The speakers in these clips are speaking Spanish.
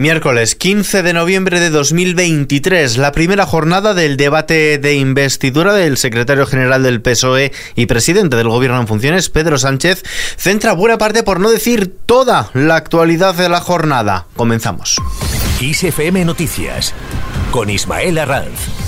Miércoles 15 de noviembre de 2023, la primera jornada del debate de investidura del secretario general del PSOE y presidente del gobierno en funciones, Pedro Sánchez, centra buena parte, por no decir toda, la actualidad de la jornada. Comenzamos. ISFM Noticias con Ismael Arranz.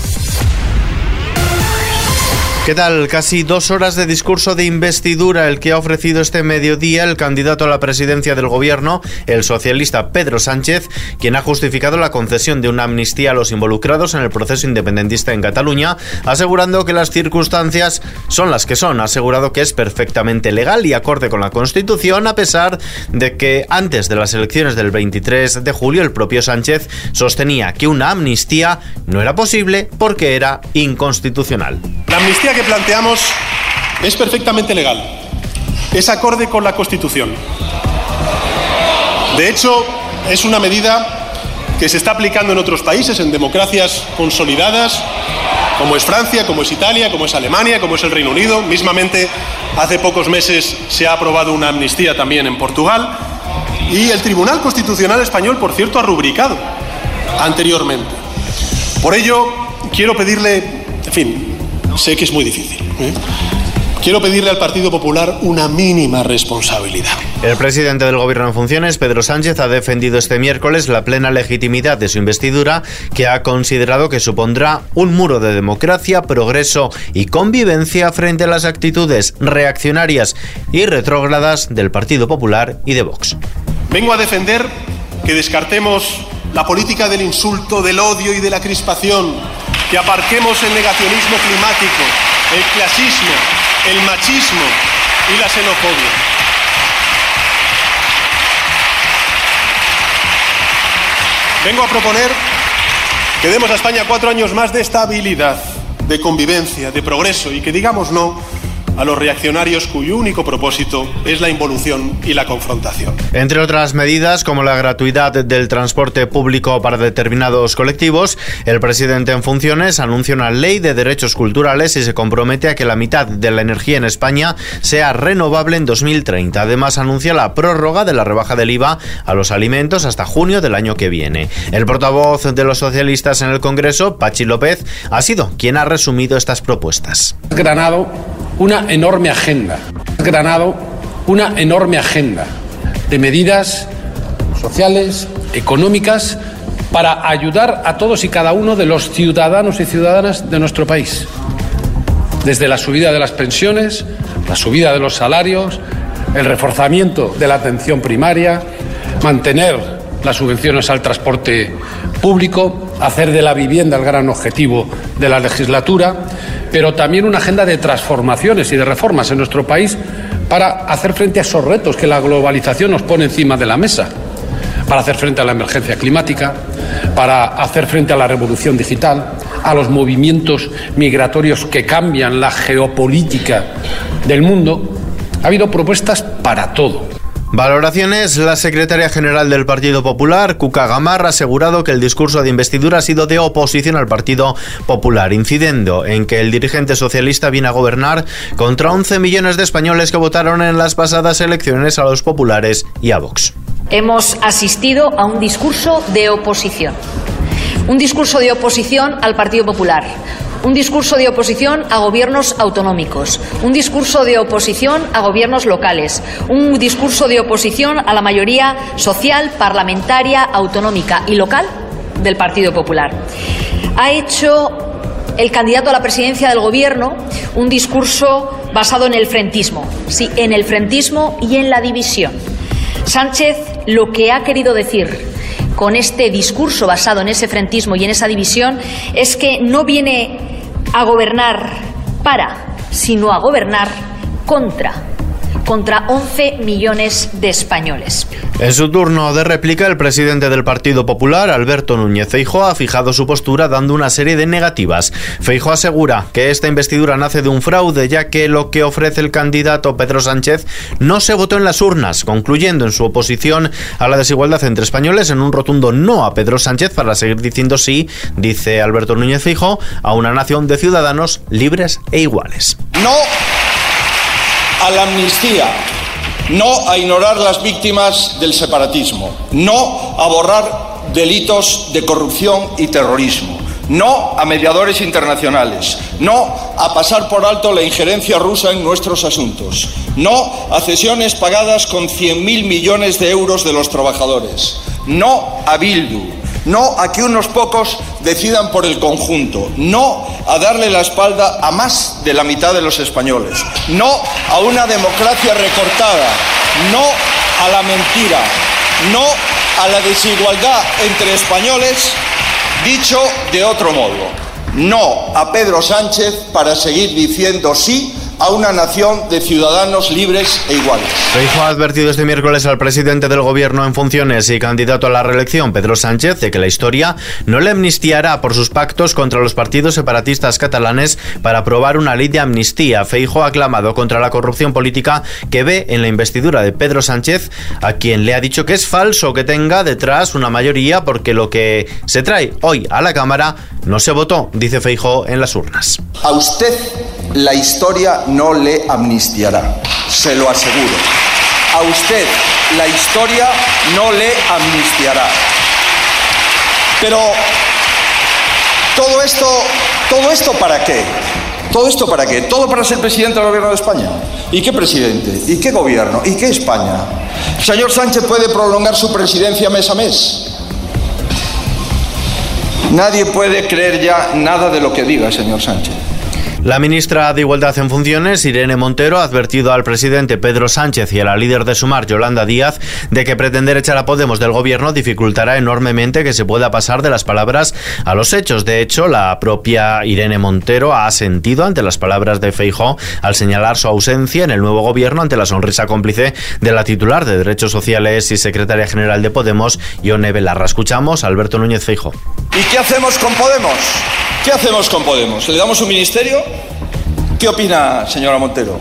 ¿Qué tal? Casi dos horas de discurso de investidura el que ha ofrecido este mediodía el candidato a la presidencia del gobierno, el socialista Pedro Sánchez, quien ha justificado la concesión de una amnistía a los involucrados en el proceso independentista en Cataluña, asegurando que las circunstancias son las que son. Ha asegurado que es perfectamente legal y acorde con la Constitución, a pesar de que antes de las elecciones del 23 de julio el propio Sánchez sostenía que una amnistía no era posible porque era inconstitucional. Que planteamos es perfectamente legal, es acorde con la Constitución. De hecho, es una medida que se está aplicando en otros países, en democracias consolidadas, como es Francia, como es Italia, como es Alemania, como es el Reino Unido. Mismamente, hace pocos meses se ha aprobado una amnistía también en Portugal. Y el Tribunal Constitucional Español, por cierto, ha rubricado anteriormente. Por ello, quiero pedirle, en fin, Sé que es muy difícil. ¿eh? Quiero pedirle al Partido Popular una mínima responsabilidad. El presidente del Gobierno en funciones, Pedro Sánchez, ha defendido este miércoles la plena legitimidad de su investidura, que ha considerado que supondrá un muro de democracia, progreso y convivencia frente a las actitudes reaccionarias y retrógradas del Partido Popular y de Vox. Vengo a defender que descartemos la política del insulto, del odio y de la crispación que aparquemos el negacionismo climático, el clasismo, el machismo y la xenofobia. Vengo a proponer que demos a España cuatro años más de estabilidad, de convivencia, de progreso y que digamos no a los reaccionarios cuyo único propósito es la involución y la confrontación. Entre otras medidas, como la gratuidad del transporte público para determinados colectivos, el presidente en funciones anuncia una ley de derechos culturales y se compromete a que la mitad de la energía en España sea renovable en 2030. Además, anuncia la prórroga de la rebaja del IVA a los alimentos hasta junio del año que viene. El portavoz de los socialistas en el Congreso, Pachi López, ha sido quien ha resumido estas propuestas. Granado una enorme agenda. Granado una enorme agenda de medidas sociales, económicas, para ayudar a todos y cada uno de los ciudadanos y ciudadanas de nuestro país. Desde la subida de las pensiones, la subida de los salarios, el reforzamiento de la atención primaria, mantener las subvenciones al transporte público, hacer de la vivienda el gran objetivo de la legislatura, pero también una agenda de transformaciones y de reformas en nuestro país para hacer frente a esos retos que la globalización nos pone encima de la mesa, para hacer frente a la emergencia climática, para hacer frente a la revolución digital, a los movimientos migratorios que cambian la geopolítica del mundo. Ha habido propuestas para todo. Valoraciones. La secretaria general del Partido Popular, Cuca Gamarra, ha asegurado que el discurso de investidura ha sido de oposición al Partido Popular, incidiendo en que el dirigente socialista viene a gobernar contra 11 millones de españoles que votaron en las pasadas elecciones a los populares y a Vox. Hemos asistido a un discurso de oposición. Un discurso de oposición al Partido Popular un discurso de oposición a gobiernos autonómicos, un discurso de oposición a gobiernos locales, un discurso de oposición a la mayoría social, parlamentaria, autonómica y local del Partido Popular. Ha hecho el candidato a la presidencia del Gobierno un discurso basado en el frentismo, sí, en el frentismo y en la división. Sánchez lo que ha querido decir con este discurso basado en ese frentismo y en esa división es que no viene a gobernar para, sino a gobernar contra contra 11 millones de españoles. En su turno de réplica, el presidente del Partido Popular, Alberto Núñez Feijóo, ha fijado su postura dando una serie de negativas. Feijóo asegura que esta investidura nace de un fraude, ya que lo que ofrece el candidato Pedro Sánchez no se votó en las urnas, concluyendo en su oposición a la desigualdad entre españoles en un rotundo no a Pedro Sánchez para seguir diciendo sí, dice Alberto Núñez Feijóo, a una nación de ciudadanos libres e iguales. No a la amnistía, no a ignorar las víctimas del separatismo, no a borrar delitos de corrupción y terrorismo. No a mediadores internacionales. No a pasar por alto la injerencia rusa en nuestros asuntos. No a cesiones pagadas con 100.000 millones de euros de los trabajadores. No a Bildu. No a que unos pocos decidan por el conjunto. No a darle la espalda a más de la mitad de los españoles. No a una democracia recortada. No a la mentira. No a la desigualdad entre españoles Dicho de otro modo, no a Pedro Sánchez para seguir diciendo sí a una nación de ciudadanos libres e iguales. Feijóo ha advertido este miércoles al presidente del gobierno en funciones y candidato a la reelección, Pedro Sánchez, de que la historia no le amnistiará por sus pactos contra los partidos separatistas catalanes para aprobar una ley de amnistía. Feijóo ha clamado contra la corrupción política que ve en la investidura de Pedro Sánchez, a quien le ha dicho que es falso que tenga detrás una mayoría porque lo que se trae hoy a la Cámara no se votó, dice Feijóo en las urnas. A usted la historia no le amnistiará, se lo aseguro. A usted la historia no le amnistiará. Pero todo esto, todo esto para qué? ¿Todo esto para qué? ¿Todo para ser presidente del gobierno de España? ¿Y qué presidente? ¿Y qué gobierno? ¿Y qué España? Señor Sánchez puede prolongar su presidencia mes a mes. Nadie puede creer ya nada de lo que diga señor Sánchez. La ministra de Igualdad en funciones, Irene Montero, ha advertido al presidente Pedro Sánchez y a la líder de Sumar, Yolanda Díaz, de que pretender echar a Podemos del gobierno dificultará enormemente que se pueda pasar de las palabras a los hechos. De hecho, la propia Irene Montero ha asentido ante las palabras de Feijó al señalar su ausencia en el nuevo gobierno ante la sonrisa cómplice de la titular de Derechos Sociales y secretaria general de Podemos, Ione Belarra. Escuchamos Alberto Núñez Feijó. ¿Y qué hacemos con Podemos? ¿Qué hacemos con Podemos? ¿Le damos un ministerio? ¿Qué opina, señora Montero?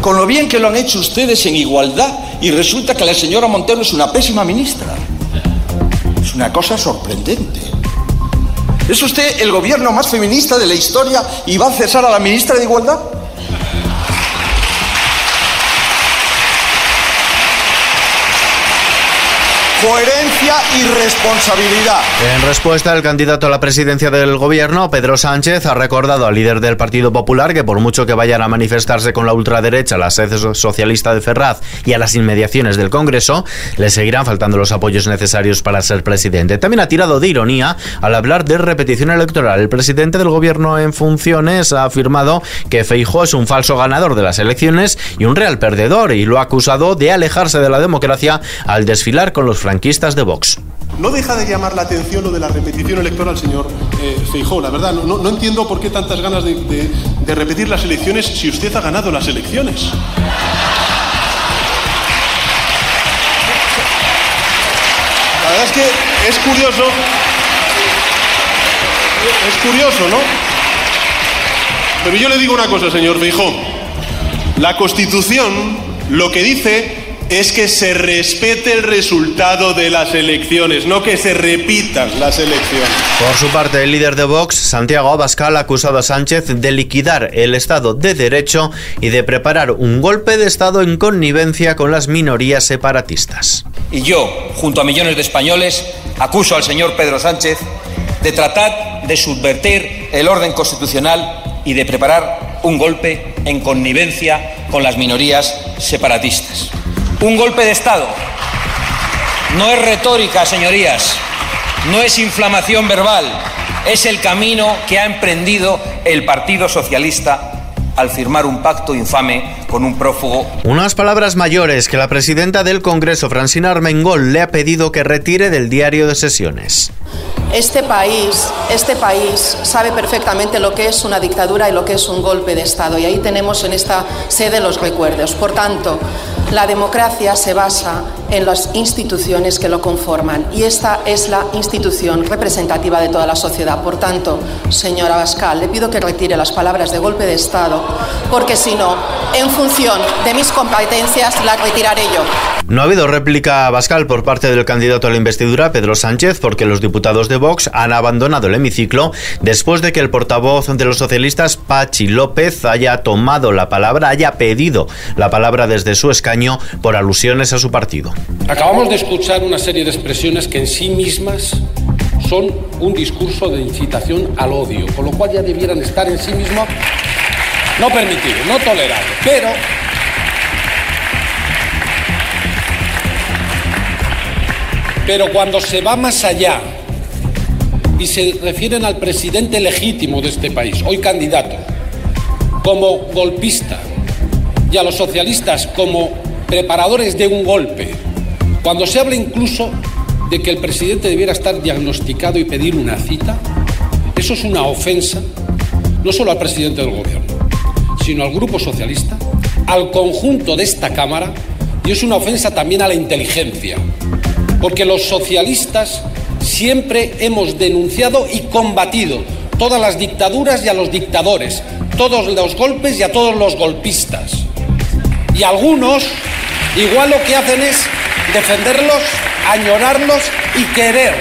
Con lo bien que lo han hecho ustedes en igualdad y resulta que la señora Montero es una pésima ministra. Es una cosa sorprendente. ¿Es usted el gobierno más feminista de la historia y va a cesar a la ministra de Igualdad? Coherencia y responsabilidad. En respuesta, el candidato a la presidencia del gobierno, Pedro Sánchez, ha recordado al líder del Partido Popular que por mucho que vayan a manifestarse con la ultraderecha la sede socialista de Ferraz y a las inmediaciones del Congreso, le seguirán faltando los apoyos necesarios para ser presidente. También ha tirado de ironía al hablar de repetición electoral. El presidente del gobierno en funciones ha afirmado que Feijó es un falso ganador de las elecciones y un real perdedor y lo ha acusado de alejarse de la democracia al desfilar con los franquistas de Vox. No deja de llamar la atención lo de la repetición electoral, señor eh, Feijó. La verdad, no, entiendo por qué tantas ganas de, de, de repetir las elecciones si usted ha ganado las elecciones. La verdad es que es curioso. Es curioso, ¿no? Pero yo le digo una cosa, señor Feijó. La Constitución lo que dice es que se respete el resultado de las elecciones, no que se repitan las elecciones. Por su parte, el líder de Vox, Santiago Abascal, ha acusado a Sánchez de liquidar el Estado de Derecho y de preparar un golpe de Estado en connivencia con las minorías separatistas. Y yo, junto a millones de españoles, acuso al señor Pedro Sánchez de tratar de subvertir el orden constitucional y de preparar un golpe en connivencia con las minorías separatistas. Un golpe de Estado. No es retórica, señorías, no es inflamación verbal, es el camino que ha emprendido el Partido Socialista al firmar un pacto infame con un prófugo. Unas palabras mayores que la presidenta del Congreso, Francina Armengol, le ha pedido que retire del diario de sesiones. Este país, este país sabe perfectamente lo que es una dictadura y lo que es un golpe de Estado. Y ahí tenemos en esta sede los recuerdos. Por tanto, la democracia se basa en las instituciones que lo conforman y esta es la institución representativa de toda la sociedad. Por tanto, señora Bascal, le pido que retire las palabras de golpe de Estado porque si no, en función de mis competencias, la retiraré yo. No ha habido réplica Bascal por parte del candidato a la investidura, Pedro Sánchez, porque los diputados de Vox han abandonado el hemiciclo después de que el portavoz de los socialistas, Pachi López, haya tomado la palabra, haya pedido la palabra desde su escaño por alusiones a su partido. Acabamos de escuchar una serie de expresiones que en sí mismas son un discurso de incitación al odio, con lo cual ya debieran estar en sí mismos no permitidos, no tolerados. Pero Pero cuando se va más allá y se refieren al presidente legítimo de este país, hoy candidato, como golpista, y a los socialistas como preparadores de un golpe, cuando se habla incluso de que el presidente debiera estar diagnosticado y pedir una cita, eso es una ofensa no solo al presidente del gobierno, sino al grupo socialista, al conjunto de esta Cámara y es una ofensa también a la inteligencia porque los socialistas siempre hemos denunciado y combatido todas las dictaduras y a los dictadores, todos los golpes y a todos los golpistas. Y algunos igual lo que hacen es defenderlos, añorarlos y querer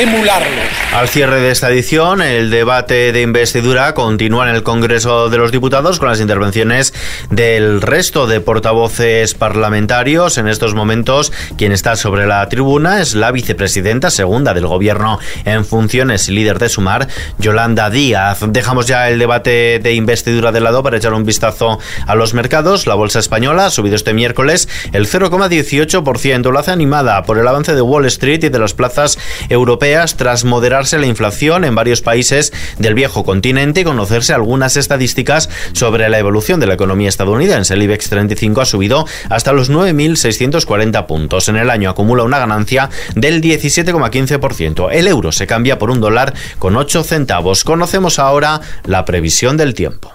emularlos. Al cierre de esta edición, el debate de investidura continúa en el Congreso de los Diputados con las intervenciones del resto de portavoces parlamentarios. En estos momentos, quien está sobre la tribuna es la vicepresidenta segunda del Gobierno en funciones y líder de Sumar, Yolanda Díaz. Dejamos ya el debate de investidura de lado para echar un vistazo a los mercados. La bolsa española ha subido este miércoles el 0,18%. Lo hace animada por el avance de Wall Street y de las plazas europeas tras moderarse la inflación en varios países del viejo continente y conocerse algunas estadísticas sobre la evolución de la economía estadounidense. El IBEX 35 ha subido hasta los 9.640 puntos. En el año acumula una ganancia del 17,15%. El euro se cambia por un dólar con 8 centavos. Conocemos ahora la previsión del tiempo.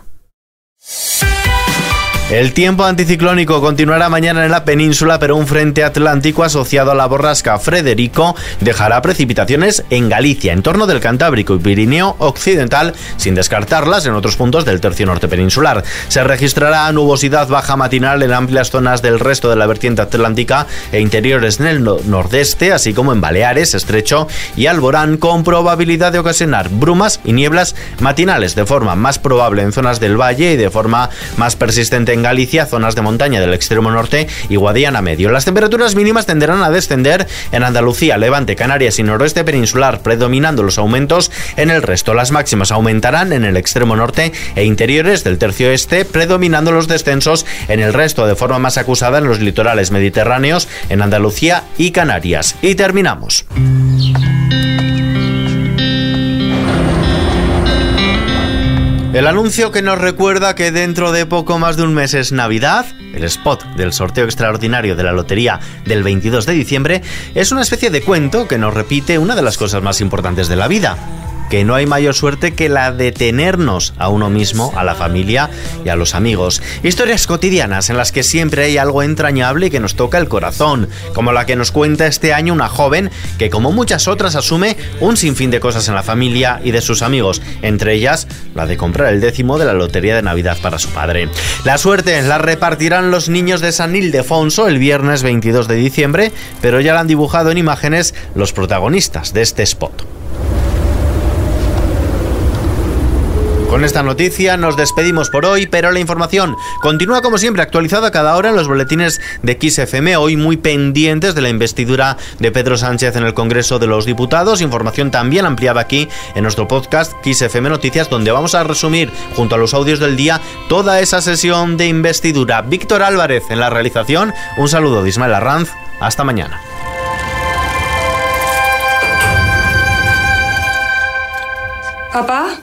El tiempo anticiclónico continuará mañana en la península, pero un frente atlántico asociado a la borrasca Frederico dejará precipitaciones en Galicia, en torno del Cantábrico y Pirineo Occidental, sin descartarlas en otros puntos del tercio norte peninsular. Se registrará nubosidad baja matinal en amplias zonas del resto de la vertiente atlántica e interiores en el nordeste, así como en Baleares, Estrecho y Alborán, con probabilidad de ocasionar brumas y nieblas matinales de forma más probable en zonas del valle y de forma más persistente en Galicia, zonas de montaña del extremo norte y Guadiana medio. Las temperaturas mínimas tenderán a descender en Andalucía, Levante, Canarias y noroeste peninsular, predominando los aumentos en el resto. Las máximas aumentarán en el extremo norte e interiores del tercio este, predominando los descensos en el resto de forma más acusada en los litorales mediterráneos, en Andalucía y Canarias. Y terminamos. El anuncio que nos recuerda que dentro de poco más de un mes es Navidad, el spot del sorteo extraordinario de la lotería del 22 de diciembre, es una especie de cuento que nos repite una de las cosas más importantes de la vida que no hay mayor suerte que la de tenernos a uno mismo, a la familia y a los amigos. Historias cotidianas en las que siempre hay algo entrañable que nos toca el corazón, como la que nos cuenta este año una joven que como muchas otras asume un sinfín de cosas en la familia y de sus amigos, entre ellas la de comprar el décimo de la lotería de Navidad para su padre. La suerte la repartirán los niños de San Ildefonso el viernes 22 de diciembre, pero ya la han dibujado en imágenes los protagonistas de este spot. Con esta noticia nos despedimos por hoy, pero la información continúa como siempre actualizada cada hora en los boletines de XFM, hoy muy pendientes de la investidura de Pedro Sánchez en el Congreso de los Diputados, información también ampliada aquí en nuestro podcast XFM Noticias, donde vamos a resumir junto a los audios del día toda esa sesión de investidura. Víctor Álvarez en la realización, un saludo de Ismael Arranz, hasta mañana. Papá.